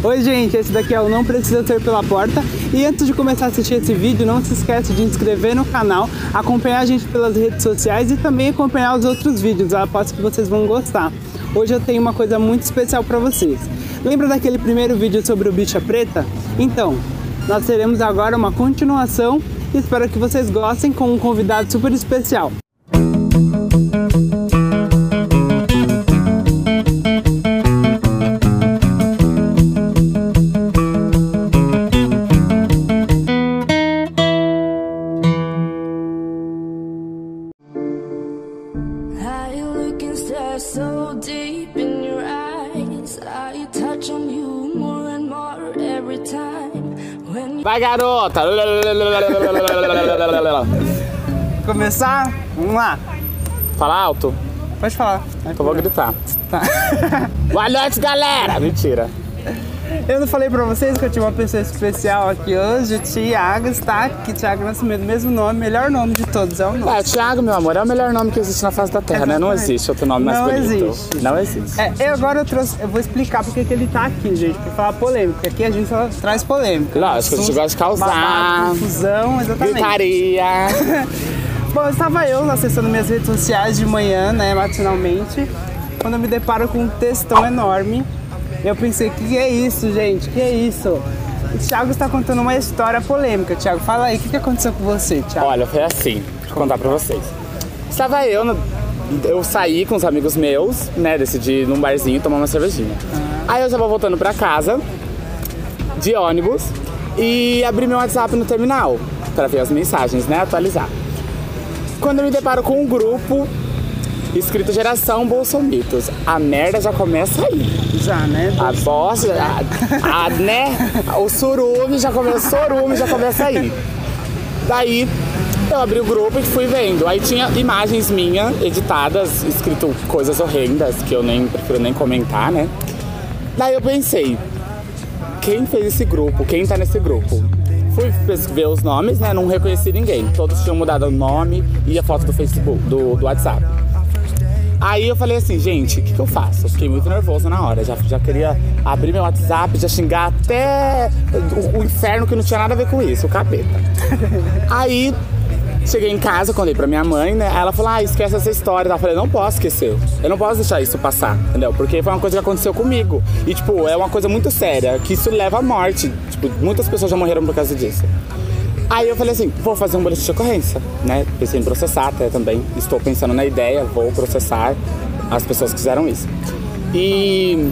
Oi gente, esse daqui é o Não Precisa Ser Pela Porta e antes de começar a assistir esse vídeo, não se esquece de inscrever no canal, acompanhar a gente pelas redes sociais e também acompanhar os outros vídeos, eu aposto que vocês vão gostar. Hoje eu tenho uma coisa muito especial para vocês. Lembra daquele primeiro vídeo sobre o bicha preta? Então, nós teremos agora uma continuação e espero que vocês gostem com um convidado super especial. Garota! Começar? Vamos lá. Fala alto, Pode falar. então vou gritar. Tá. Boa noite, galera! Mentira. Eu não falei pra vocês que eu tinha uma pessoa especial aqui hoje, o Thiago está aqui, Thiago Nascimento, mesmo nome, melhor nome de todos, é o nome. É, Thiago, meu amor, é o melhor nome que existe na face da Terra, né? Não existe outro nome mais Não bonito. existe. Não existe. É, eu agora eu, trouxe, eu vou explicar porque que ele tá aqui, gente, pra falar polêmica, aqui a gente só traz polêmica. Lógico, a gente gosta de causar. Babado, confusão, exatamente. Gritaria. Bom, estava eu acessando minhas redes sociais de manhã, né, matinalmente, quando eu me deparo com um textão enorme. Eu pensei, que é isso, gente? Que é isso? O Thiago está contando uma história polêmica. Thiago, fala aí, o que, que aconteceu com você, Thiago? Olha, foi assim, deixa eu contar pra vocês. Estava eu, no- eu saí com os amigos meus, né? Decidi ir num barzinho tomar uma cervejinha. Aí eu estava voltando pra casa, de ônibus, e abri meu WhatsApp no terminal, pra ver as mensagens, né? Atualizar. Quando eu me deparo com um grupo escrito Geração Bolsomitos, a merda já começa aí. Já, né? A voz, a, a, né? O surume já começa, surume já começa aí. Daí eu abri o grupo e fui vendo. Aí tinha imagens minhas editadas, escrito coisas horrendas que eu nem prefiro nem comentar, né? Daí eu pensei, quem fez esse grupo? Quem tá nesse grupo? Fui ver os nomes, né? Não reconheci ninguém. Todos tinham mudado o nome e a foto do Facebook, do, do WhatsApp. Aí eu falei assim, gente, o que, que eu faço? Eu fiquei muito nervoso na hora. Já, já queria abrir meu WhatsApp, já xingar até o, o inferno que não tinha nada a ver com isso, o capeta. Aí cheguei em casa, contei pra minha mãe, né? Ela falou, ah, esquece essa história. Eu falei, não posso esquecer. Eu não posso deixar isso passar, entendeu? Porque foi uma coisa que aconteceu comigo. E, tipo, é uma coisa muito séria, que isso leva à morte. Tipo, muitas pessoas já morreram por causa disso. Aí eu falei assim, vou fazer um boletim de ocorrência, né? Pensei em processar até também. Estou pensando na ideia, vou processar as pessoas que fizeram isso. E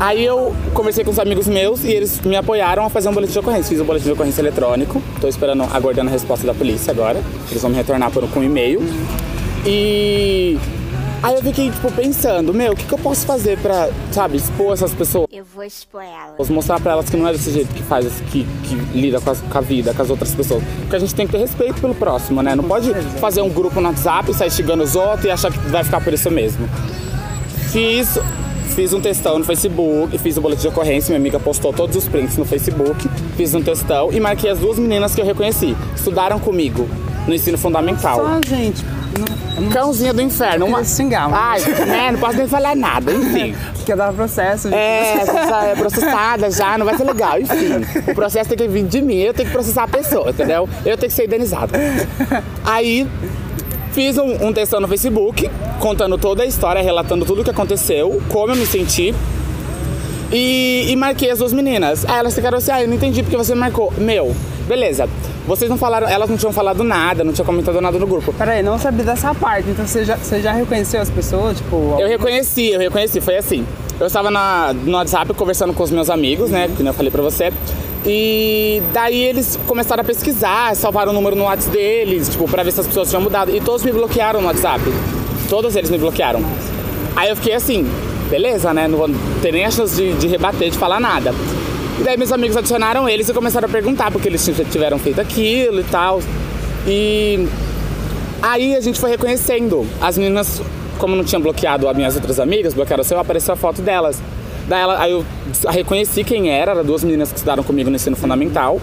aí eu conversei com os amigos meus e eles me apoiaram a fazer um boletim de ocorrência. Fiz o boletim de ocorrência eletrônico. Estou esperando, aguardando a resposta da polícia agora. Eles vão me retornar por, com um e-mail. E aí eu fiquei, tipo, pensando, meu, o que, que eu posso fazer pra, sabe, expor essas pessoas? Eu vou expor ela. Vou mostrar pra elas que não é desse jeito que faz, que, que lida com, as- com a vida, com as outras pessoas. Porque a gente tem que ter respeito pelo próximo, né? Não pode fazer um grupo no WhatsApp, sair xingando os outros e achar que vai ficar por isso mesmo. Fiz, fiz um textão no Facebook, fiz o boletim de ocorrência, minha amiga postou todos os prints no Facebook, fiz um textão e marquei as duas meninas que eu reconheci. Estudaram comigo no ensino fundamental. Só, gente, não Cãozinha do inferno. Uma... xingar, Ai, né? Não posso nem falar nada, enfim. quer dar processo. gente. É, é processada já, não vai ser legal. Enfim, o processo tem que vir de mim, eu tenho que processar a pessoa, entendeu? Eu tenho que ser indenizado. Aí fiz um, um textão no Facebook, contando toda a história, relatando tudo o que aconteceu, como eu me senti. E, e marquei as duas meninas. Aí elas ficaram assim, ah, eu não entendi porque você marcou. Meu, beleza. Vocês não falaram, elas não tinham falado nada, não tinham comentado nada no grupo. Peraí, não sabia dessa parte, então você já, você já reconheceu as pessoas? Tipo, Eu reconheci, eu reconheci, foi assim. Eu estava na, no WhatsApp conversando com os meus amigos, né? Que eu falei pra você. E daí eles começaram a pesquisar, salvaram o número no WhatsApp deles, tipo, pra ver se as pessoas tinham mudado. E todos me bloquearam no WhatsApp. Todos eles me bloquearam. Aí eu fiquei assim, beleza, né? Não vou ter nem a chance de, de rebater, de falar nada. E daí meus amigos adicionaram eles e começaram a perguntar porque eles tiveram feito aquilo e tal. E Aí a gente foi reconhecendo. As meninas, como não tinham bloqueado as minhas outras amigas, bloquearam o seu, apareceu a foto delas. Daí ela, aí eu reconheci quem era, eram duas meninas que estudaram comigo no ensino fundamental.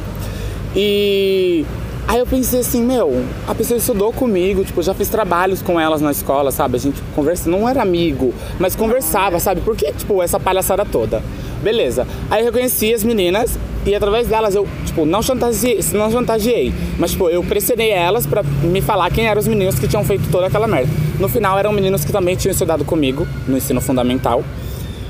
E aí eu pensei assim, meu, a pessoa estudou comigo, tipo, já fiz trabalhos com elas na escola, sabe? A gente conversa, não era amigo, mas conversava, sabe? Por que, tipo, essa palhaçada toda? Beleza. Aí eu reconheci as meninas e através delas eu, tipo, não chantageei, não chantageei, mas tipo, eu pressionei elas pra me falar quem eram os meninos que tinham feito toda aquela merda. No final eram meninos que também tinham estudado comigo no ensino fundamental.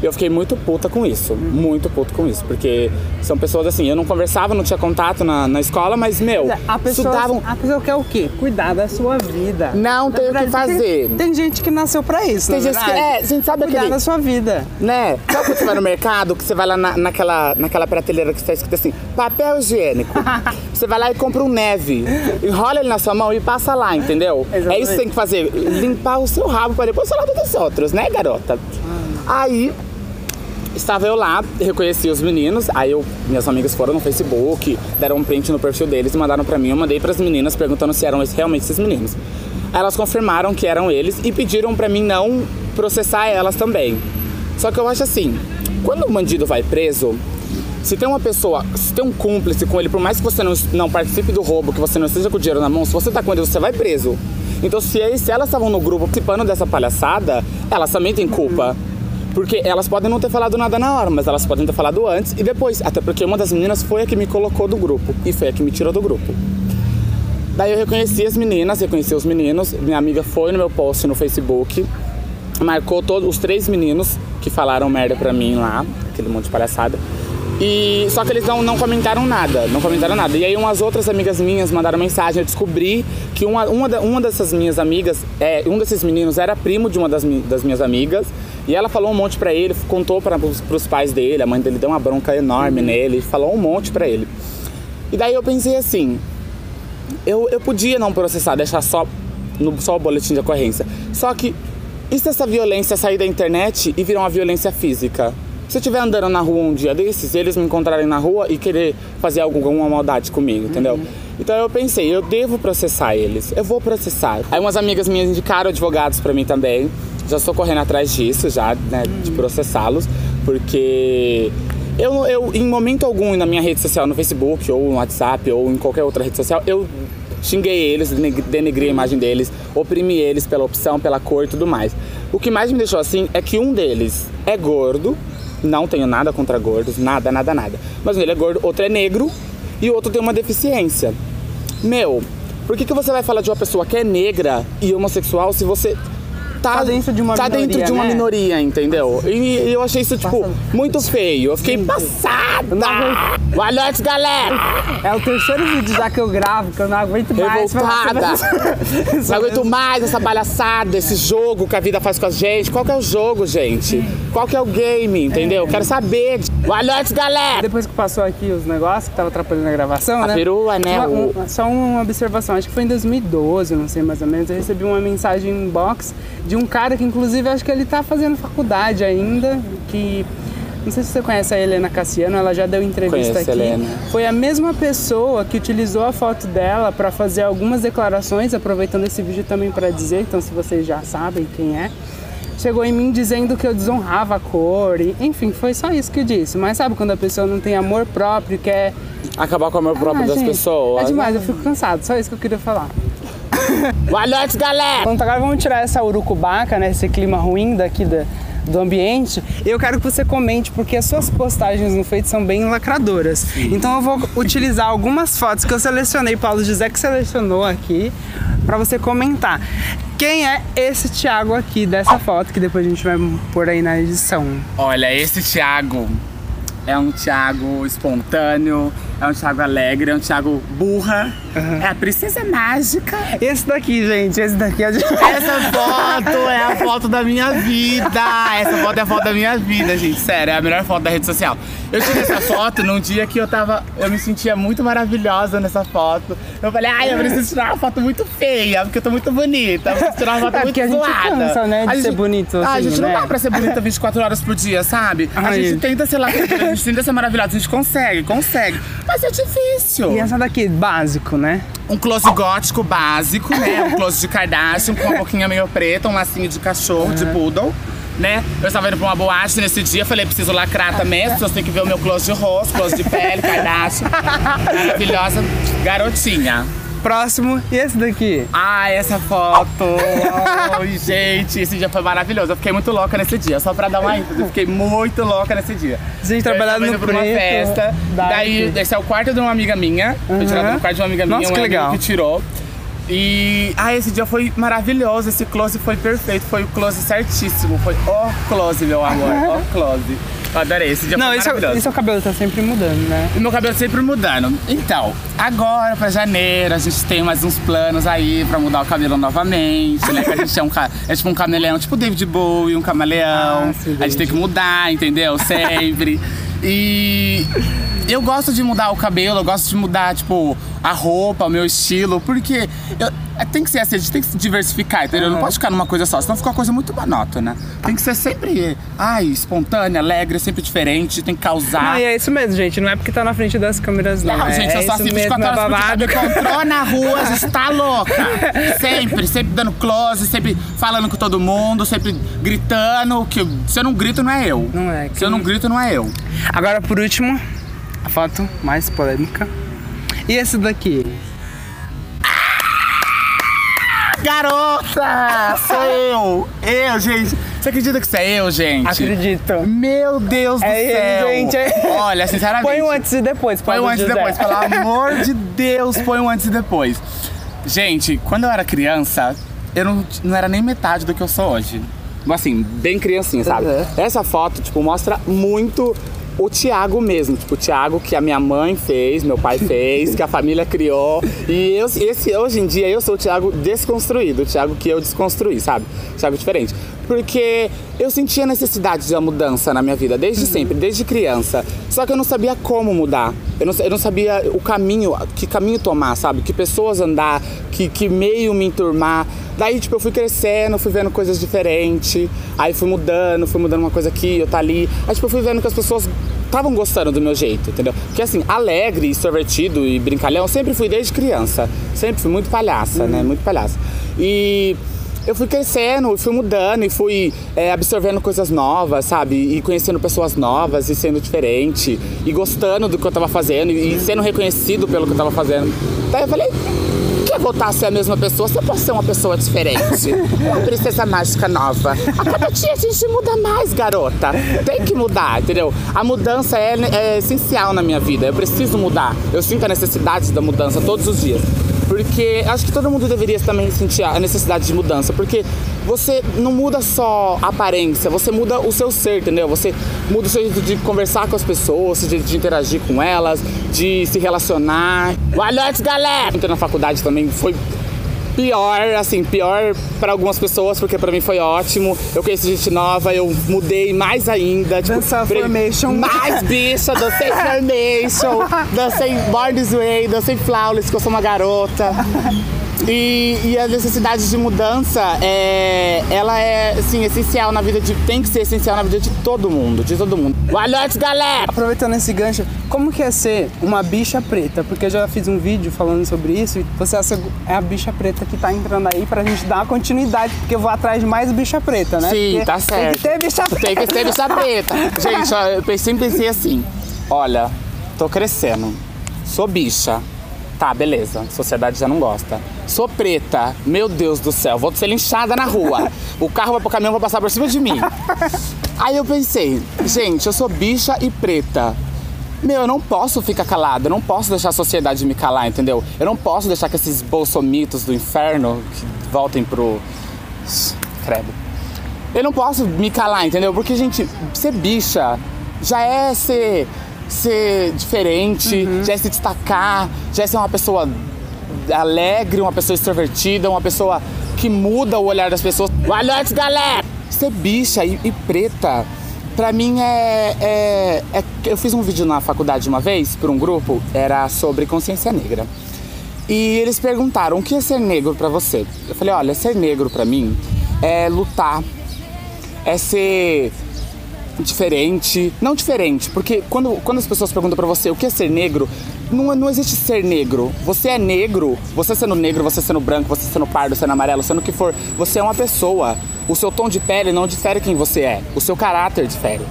E eu fiquei muito puta com isso, muito puta com isso, porque são pessoas assim, eu não conversava, não tinha contato na, na escola, mas, meu, A pessoa, estudavam. a pessoa quer o quê? Cuidar da sua vida. Não tem o que fazer. Tem, gente que nasceu pra isso, Tem na gente que- é, gente, sabe Cuidar aquele- da sua vida. Né? Sabe quando você vai no mercado, que você vai lá na, naquela, naquela prateleira que está escrito assim, papel higiênico. você vai lá e compra um neve, enrola ele na sua mão e passa lá, entendeu? É Exatamente. isso que tem que fazer, limpar o seu rabo para depois falar dos outros, né, garota? Aí, estava eu lá, reconheci os meninos, aí eu, minhas amigas foram no Facebook, deram um print no perfil deles mandaram pra mim, eu mandei pras meninas perguntando se eram realmente esses meninos. Elas confirmaram que eram eles e pediram pra mim não processar elas também. Só que eu acho assim, quando o bandido vai preso, se tem uma pessoa, se tem um cúmplice com ele, por mais que você não, não participe do roubo, que você não esteja com o dinheiro na mão, se você tá com ele, você vai preso. Então se, se elas estavam no grupo participando dessa palhaçada, elas também têm culpa. Porque elas podem não ter falado nada na hora, mas elas podem ter falado antes e depois. Até porque uma das meninas foi a que me colocou do grupo e foi a que me tirou do grupo. Daí eu reconheci as meninas, reconheci os meninos. Minha amiga foi no meu post no Facebook, marcou todos os três meninos que falaram merda pra mim lá, aquele monte de palhaçada. E só que eles não, não comentaram nada, não comentaram nada. E aí umas outras amigas minhas mandaram mensagem, eu descobri que uma, uma, uma dessas minhas amigas, é, um desses meninos era primo de uma das, das minhas amigas. E ela falou um monte pra ele, contou para os pais dele, a mãe dele deu uma bronca enorme nele, falou um monte pra ele. E daí eu pensei assim, eu, eu podia não processar, deixar só, no, só o boletim de ocorrência. Só que, e se essa violência sair da internet e virar uma violência física? Se eu estiver andando na rua um dia desses, eles me encontrarem na rua e querer fazer alguma maldade comigo, entendeu? Então eu pensei, eu devo processar eles, eu vou processar. Aí umas amigas minhas indicaram advogados pra mim também. Já estou correndo atrás disso, já, né, de processá-los, porque eu, eu, em momento algum na minha rede social, no Facebook, ou no WhatsApp, ou em qualquer outra rede social, eu xinguei eles, deneg- denegrei a imagem deles, oprimi eles pela opção, pela cor e tudo mais. O que mais me deixou assim é que um deles é gordo, não tenho nada contra gordos, nada, nada, nada. Mas um ele é gordo, outro é negro e o outro tem uma deficiência. Meu, por que, que você vai falar de uma pessoa que é negra e homossexual se você tá, Tá dentro de uma tá dentro minoria, de uma né? minoria, entendeu? E, e eu achei isso, tipo, muito feio. Eu fiquei passada! Boa noite, galera! É o terceiro vídeo já que eu gravo, que eu não aguento mais. Revoltada! Não aguento mais essa palhaçada, esse jogo que a vida faz com a gente. Qual que é o jogo, gente? Qual que é o game, entendeu? Quero saber. Boa noite, galera! Depois que passou aqui os negócios que tava atrapalhando a gravação, A né? perua, né, o- um- só uma observação, acho que foi em 2012, não sei mais ou menos. Eu recebi uma mensagem em inbox de um cara que, inclusive, acho que ele tá fazendo faculdade ainda, que. Não sei se você conhece a Helena Cassiano, ela já deu entrevista Conheço, aqui. Helena. Foi a mesma pessoa que utilizou a foto dela para fazer algumas declarações, aproveitando esse vídeo também para dizer, então se vocês já sabem quem é. Chegou em mim dizendo que eu desonrava a cor, e, enfim, foi só isso que eu disse. Mas sabe quando a pessoa não tem amor próprio, quer Acabar com o amor próprio ah, das gente, pessoas. É demais, eu fico cansado, só isso que eu queria falar. Boa noite, galera! Pronto, agora vamos tirar essa urucubaca, né? Esse clima ruim daqui da- do ambiente. E eu quero que você comente, porque as suas postagens no Feito são bem lacradoras. Então eu vou utilizar algumas fotos que eu selecionei, Paulo José que selecionou aqui, pra você comentar. Quem é esse Thiago aqui dessa foto, que depois a gente vai pôr aí na edição? Olha, esse Thiago é um Thiago espontâneo, é um Thiago alegre, é um Thiago burra, é a princesa mágica. Esse daqui, gente, esse daqui é de... Essa foto é a foto da minha vida. Essa foto é a foto da minha vida, gente. Sério, é a melhor foto da rede social. Eu tirei essa foto num dia que eu tava. Eu me sentia muito maravilhosa nessa foto. Eu falei, ai, eu preciso tirar uma foto muito feia, porque eu tô muito bonita. Eu preciso tirar uma foto É, muito porque a gente zoada. cansa, né, de ser bonito, Ah, a assim, gente não né? dá pra ser bonita 24 horas por dia, sabe? A Ai. gente tenta ser lacradora, a gente tenta ser maravilhosa, a gente consegue, consegue. Mas é difícil. E essa daqui, básico, né? Um close gótico básico, né? Um close de Kardashian com uma boquinha meio preta, um lacinho de cachorro, de poodle. Né? Eu estava indo pra uma boate nesse dia, falei, preciso lacrar também, as pessoas têm que ver o meu close de rosto, close de pele, Kardashian. Maravilhosa garotinha. Próximo, e esse daqui? Ah, essa foto! Ai, gente, esse dia foi maravilhoso. Eu fiquei muito louca nesse dia. Só pra dar uma ênfase, eu fiquei muito louca nesse dia. Gente, trabalhando no pra uma preto. festa. Daí. Daí, esse é o quarto de uma amiga minha. Foi tirado do quarto de uma amiga minha. Nossa, um que legal. que tirou. E ah, esse dia foi maravilhoso. Esse close foi perfeito. Foi o close certíssimo. Foi o close, meu amor. O close. Eu adorei. Esse dia Não, esse, é- maravilhoso. e seu cabelo tá sempre mudando, né? E meu cabelo sempre mudando. Então, agora pra janeiro, a gente tem mais uns planos aí pra mudar o cabelo novamente, né? Que a gente é um é tipo um camaleão, tipo David Bowie, um camaleão. Ah, sim, a gente tem que mudar, entendeu? Sempre. E eu gosto de mudar o cabelo, eu gosto de mudar, tipo, a roupa, o meu estilo, porque eu- é, tem que ser assim, a gente tem que se diversificar, entendeu? Não pode ficar numa coisa só, senão fica uma coisa muito monótona. Tem que ser sempre, ai, espontânea, alegre, sempre diferente, tem que causar. E é isso mesmo, gente. Não é porque tá na frente das câmeras, não. Não, é, gente, eu é sou assim mesmo, 24 é horas por dia. babado. Me encontrou na rua, a gente tá louca. Sempre, sempre dando close, sempre falando com todo mundo, sempre gritando. Que se eu não grito, não é eu. Não é, Se eu não grito, não é eu. Agora, por último, a foto mais polêmica. E esse daqui? Garota! Sou eu! Eu, gente. Você acredita que isso é eu, gente? Acredito. Meu Deus do É ele, céu! gente, é- Olha, sinceramente. Põe um antes e depois, Põe um antes e depois, pelo amor de Deus, põe um antes e depois. Gente, quando eu era criança, eu não, não era nem metade do que eu sou hoje. Assim, bem criancinha, sabe? Uhum. Essa foto, tipo, mostra muito o Thiago mesmo. Tipo, o Thiago que a minha mãe fez, meu pai fez, que a família criou. E eu, esse, hoje em dia eu sou o Thiago desconstruído, o Thiago que eu desconstruí, sabe? Thiago diferente. Porque eu sentia necessidade de uma mudança na minha vida, desde sempre, desde criança. Só que eu não sabia como mudar. Eu não, eu não sabia o caminho, que caminho tomar, sabe? Que pessoas andar, que, que meio me enturmar. Daí, tipo, eu fui crescendo, fui vendo coisas diferentes. Aí fui mudando, fui mudando uma coisa aqui, outra ali. Aí, tipo, eu fui vendo que as pessoas estavam gostando do meu jeito, entendeu? Porque assim, alegre, extrovertido e brincalhão, sempre fui desde criança. Sempre fui muito palhaça, né? Muito palhaça. E eu fui crescendo, fui mudando e fui é, absorvendo coisas novas, sabe? E conhecendo pessoas novas e sendo diferente. E gostando do que eu tava fazendo e, sendo reconhecido pelo que eu tava fazendo. Daí eu falei, quer voltar a ser a mesma pessoa? Você pode ser uma pessoa diferente. Uma princesa mágica nova. A cada dia a gente muda mais, garota. Tem que mudar, entendeu? A mudança é, é essencial na minha vida. Eu preciso mudar. Eu sinto a necessidade da mudança todos os dias. Porque acho que todo mundo deveria também sentir a necessidade de mudança. Porque você não muda só a aparência, você muda o seu ser, entendeu? Você muda o seu jeito de conversar com as pessoas, de, de interagir com elas, de se relacionar. Boa noite, galera! Entrei na faculdade também, foi pior, assim, pior para algumas pessoas, porque para mim foi ótimo. Eu conheci gente nova, eu mudei mais ainda. Tipo, Dançar virei Formation. Mais bicha, dancei Formation, dancei Born This Way, dancei Flawless, que eu sou uma garota. E, e a necessidade de mudança, é, ela é, assim, essencial na vida de... Tem que ser essencial na vida de todo mundo, de todo mundo. Noite, galera! Aproveitando esse gancho, como que é ser uma bicha preta? Porque eu já fiz um vídeo falando sobre isso e você é a bicha preta que tá entrando aí pra gente dar uma continuidade, porque eu vou atrás de mais bicha preta, né? Sim, Porque tá certo. Tem que ter bicha preta. Tem que ter bicha preta. Gente, ó, eu sempre pensei assim: olha, tô crescendo, sou bicha. Tá, beleza, sociedade já não gosta. Sou preta, meu Deus do céu, vou ser linchada na rua. O carro vai pro caminhão, vai passar por cima de mim. Aí eu pensei, gente, eu sou bicha e preta. Meu, eu não posso ficar calada, eu não posso deixar a sociedade me calar, entendeu? Eu não posso deixar que esses bolsomitos do inferno que voltem pro. Credo. Eu não posso me calar, entendeu? Porque, gente, ser bicha já é ser, ser diferente, já é se destacar, já é ser uma pessoa alegre, uma pessoa extrovertida, uma pessoa que muda o olhar das pessoas. Boa noite, galera! Ser bicha e, e preta, pra mim é, é, é- Eu fiz um vídeo na faculdade uma vez, por um grupo, era sobre consciência negra. E eles perguntaram, o que é ser negro pra você? Eu falei, olha, ser negro pra mim é lutar, é ser diferente. Não diferente, porque quando, quando as pessoas perguntam pra você o que é ser negro, não, não existe ser negro. Você é negro, você sendo negro, você sendo branco, você sendo pardo, sendo amarelo, sendo o que for, você é uma pessoa. O seu tom de pele não difere quem você é, o seu caráter difere.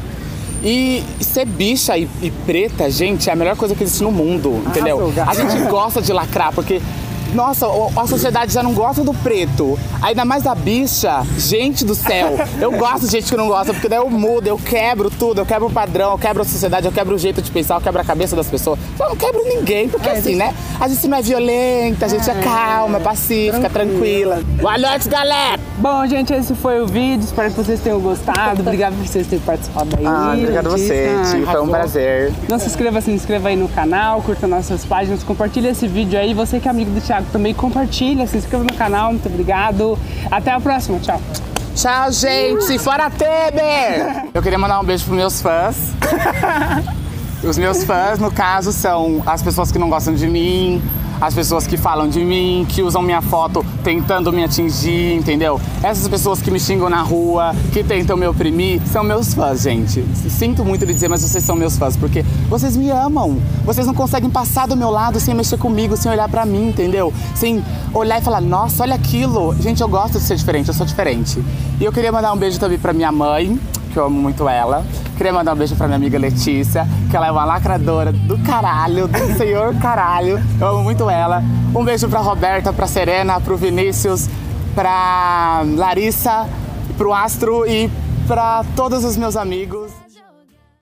E ser bicha e, e preta, gente, é a melhor coisa que existe no mundo, entendeu? A gente gosta de lacrar, porque Nossa, a sociedade já não gosta do preto. Ainda mais da bicha. Gente do céu. Eu gosto de gente que não gosta, porque daí eu mudo, eu quebro tudo, eu quebro o padrão, eu quebro a sociedade, eu quebro o jeito de pensar, eu quebro a cabeça das pessoas. Eu não quebro ninguém, porque assim, né? A gente não é violenta, a gente é calma, pacífica, tranquila. Boa noite, galera! Bom, gente, esse foi o vídeo. Espero que vocês tenham gostado. Obrigado por vocês terem participado aí. Ah, obrigado a você. Ti, foi um prazer. Não se inscreva, se inscreva aí no canal, curta nossas páginas, compartilha esse vídeo aí. Você que é amigo do Thiago também, compartilha, se inscreva no canal. Muito obrigado. Até a próxima. Tchau. Tchau, gente! Fora Temer! Eu queria mandar um beijo pros meus fãs. Os meus fãs, no caso, são as pessoas que não gostam de mim, as pessoas que falam de mim, que usam minha foto tentando me atingir, entendeu? Essas pessoas que me xingam na rua, que tentam me oprimir, são meus fãs, gente. Sinto muito de dizer, mas vocês são meus fãs, porque vocês me amam. Vocês não conseguem passar do meu lado sem mexer comigo, sem olhar pra mim, entendeu? Sem olhar e falar, nossa, olha aquilo. Gente, eu gosto de ser diferente, eu sou diferente. E eu queria mandar um beijo também pra minha mãe, que eu amo muito ela. Queria mandar um beijo pra minha amiga Letícia, que ela é uma lacradora do caralho, do senhor caralho. Eu amo muito ela. Um beijo pra Roberta, pra Serena, pro Vinícius, pra Larissa, pro Astro e pra todos os meus amigos.